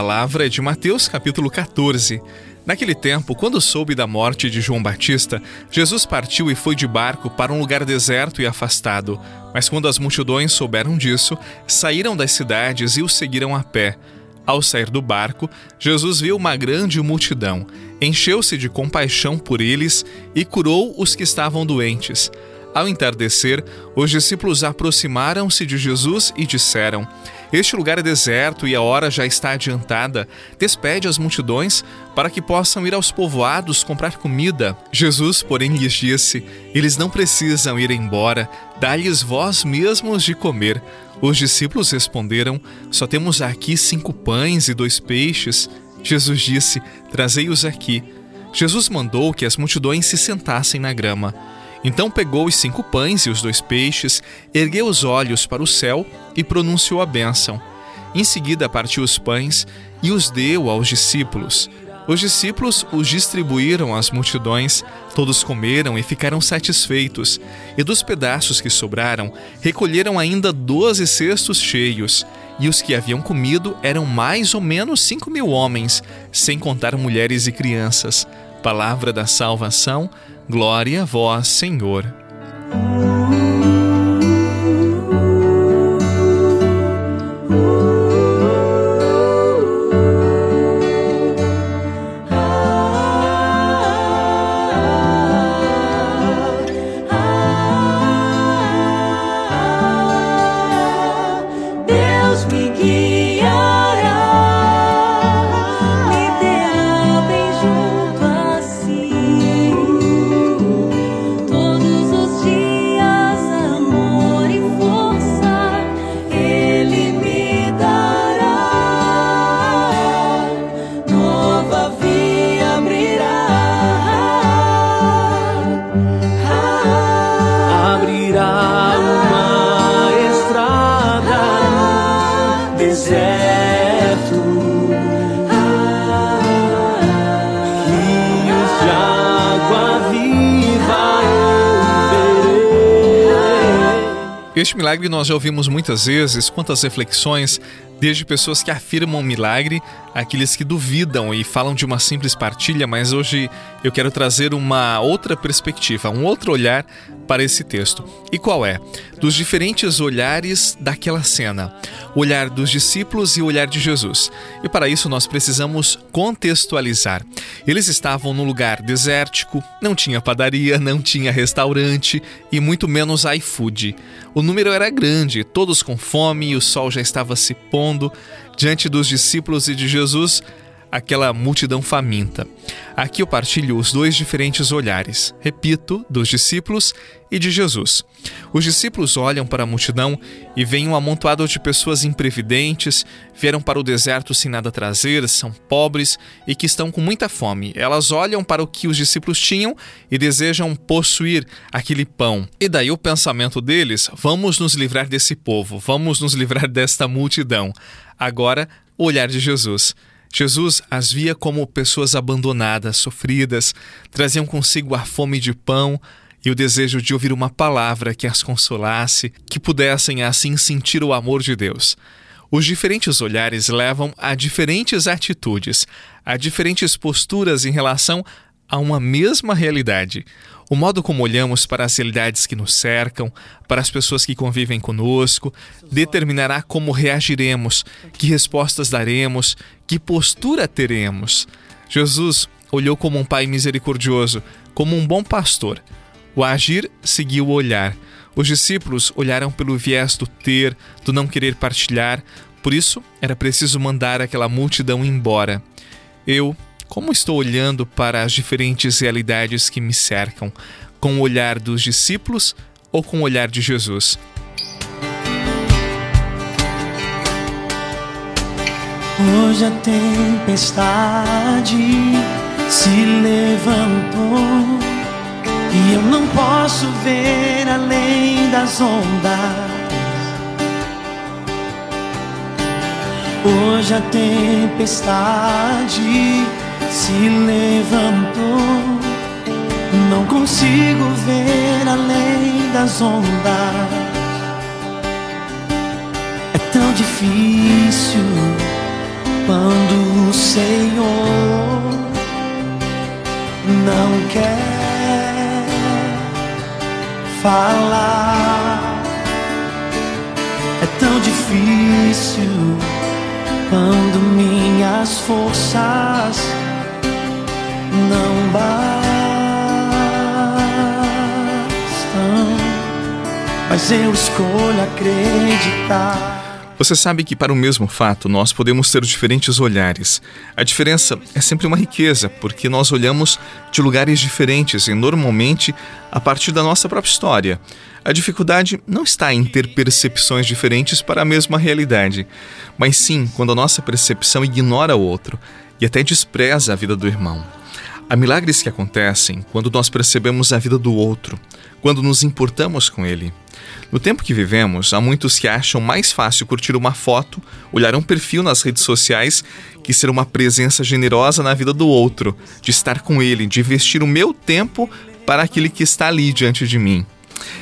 palavra é de Mateus capítulo 14. Naquele tempo, quando soube da morte de João Batista, Jesus partiu e foi de barco para um lugar deserto e afastado. Mas quando as multidões souberam disso, saíram das cidades e o seguiram a pé. Ao sair do barco, Jesus viu uma grande multidão, encheu-se de compaixão por eles e curou os que estavam doentes. Ao entardecer, os discípulos aproximaram-se de Jesus e disseram: Este lugar é deserto e a hora já está adiantada. Despede as multidões para que possam ir aos povoados comprar comida. Jesus, porém, lhes disse: Eles não precisam ir embora, dá-lhes vós mesmos de comer. Os discípulos responderam: Só temos aqui cinco pães e dois peixes. Jesus disse: Trazei-os aqui. Jesus mandou que as multidões se sentassem na grama. Então pegou os cinco pães e os dois peixes, ergueu os olhos para o céu e pronunciou a bênção. Em seguida partiu os pães e os deu aos discípulos. Os discípulos os distribuíram às multidões, todos comeram e ficaram satisfeitos, e dos pedaços que sobraram, recolheram ainda doze cestos cheios, e os que haviam comido eram mais ou menos cinco mil homens, sem contar mulheres e crianças. Palavra da salvação, glória a vós, Senhor. Este milagre nós já ouvimos muitas vezes, quantas reflexões, desde pessoas que afirmam milagre, aqueles que duvidam e falam de uma simples partilha, mas hoje eu quero trazer uma outra perspectiva, um outro olhar para esse texto. E qual é? Dos diferentes olhares daquela cena o olhar dos discípulos e o olhar de Jesus. E para isso nós precisamos contextualizar. Eles estavam num lugar desértico, não tinha padaria, não tinha restaurante e muito menos iFood. O número era grande, todos com fome o sol já estava se pondo. Diante dos discípulos e de Jesus, aquela multidão faminta. Aqui eu partilho os dois diferentes olhares, repito, dos discípulos e de Jesus. Os discípulos olham para a multidão e veem um amontoado de pessoas imprevidentes, vieram para o deserto sem nada trazer, são pobres e que estão com muita fome. Elas olham para o que os discípulos tinham e desejam possuir aquele pão. E daí o pensamento deles: vamos nos livrar desse povo, vamos nos livrar desta multidão. Agora, o olhar de Jesus. Jesus as via como pessoas abandonadas, sofridas, traziam consigo a fome de pão e o desejo de ouvir uma palavra que as consolasse, que pudessem assim sentir o amor de Deus. Os diferentes olhares levam a diferentes atitudes, a diferentes posturas em relação a uma mesma realidade. O modo como olhamos para as realidades que nos cercam, para as pessoas que convivem conosco, determinará como reagiremos, que respostas daremos, que postura teremos. Jesus olhou como um pai misericordioso, como um bom pastor. O agir seguiu o olhar. Os discípulos olharam pelo viés do ter, do não querer partilhar, por isso era preciso mandar aquela multidão embora. Eu como estou olhando para as diferentes realidades que me cercam? Com o olhar dos discípulos ou com o olhar de Jesus? Hoje a tempestade se levantou e eu não posso ver além das ondas. Hoje a tempestade se levantou. Não consigo ver além das ondas. É tão difícil quando o Senhor não quer falar. É tão difícil quando minhas forças não bastam, mas eu escolho acreditar. Você sabe que para o mesmo fato nós podemos ter diferentes olhares. A diferença é sempre uma riqueza, porque nós olhamos de lugares diferentes e normalmente a partir da nossa própria história. A dificuldade não está em ter percepções diferentes para a mesma realidade, mas sim quando a nossa percepção ignora o outro e até despreza a vida do irmão. Há milagres que acontecem quando nós percebemos a vida do outro, quando nos importamos com ele. No tempo que vivemos, há muitos que acham mais fácil curtir uma foto, olhar um perfil nas redes sociais, que ser uma presença generosa na vida do outro, de estar com ele, de investir o meu tempo para aquele que está ali diante de mim.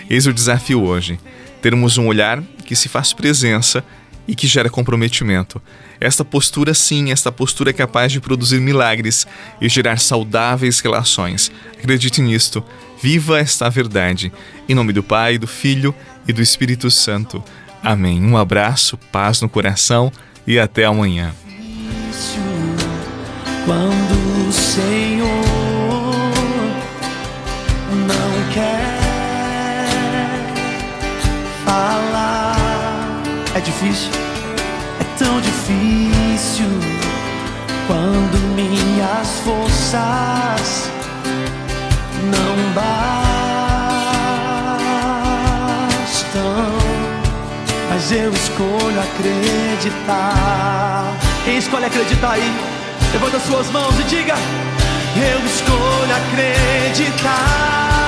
Eis o desafio hoje: termos um olhar que se faz presença e que gera comprometimento. Esta postura, sim, esta postura é capaz de produzir milagres e gerar saudáveis relações. Acredite nisto. Viva esta verdade. Em nome do Pai, do Filho e do Espírito Santo. Amém. Um abraço, paz no coração e até amanhã. Quando o Senhor difícil, é tão difícil. Quando minhas forças não bastam, mas eu escolho acreditar. Quem escolhe acreditar aí? Levanta suas mãos e diga: Eu escolho acreditar.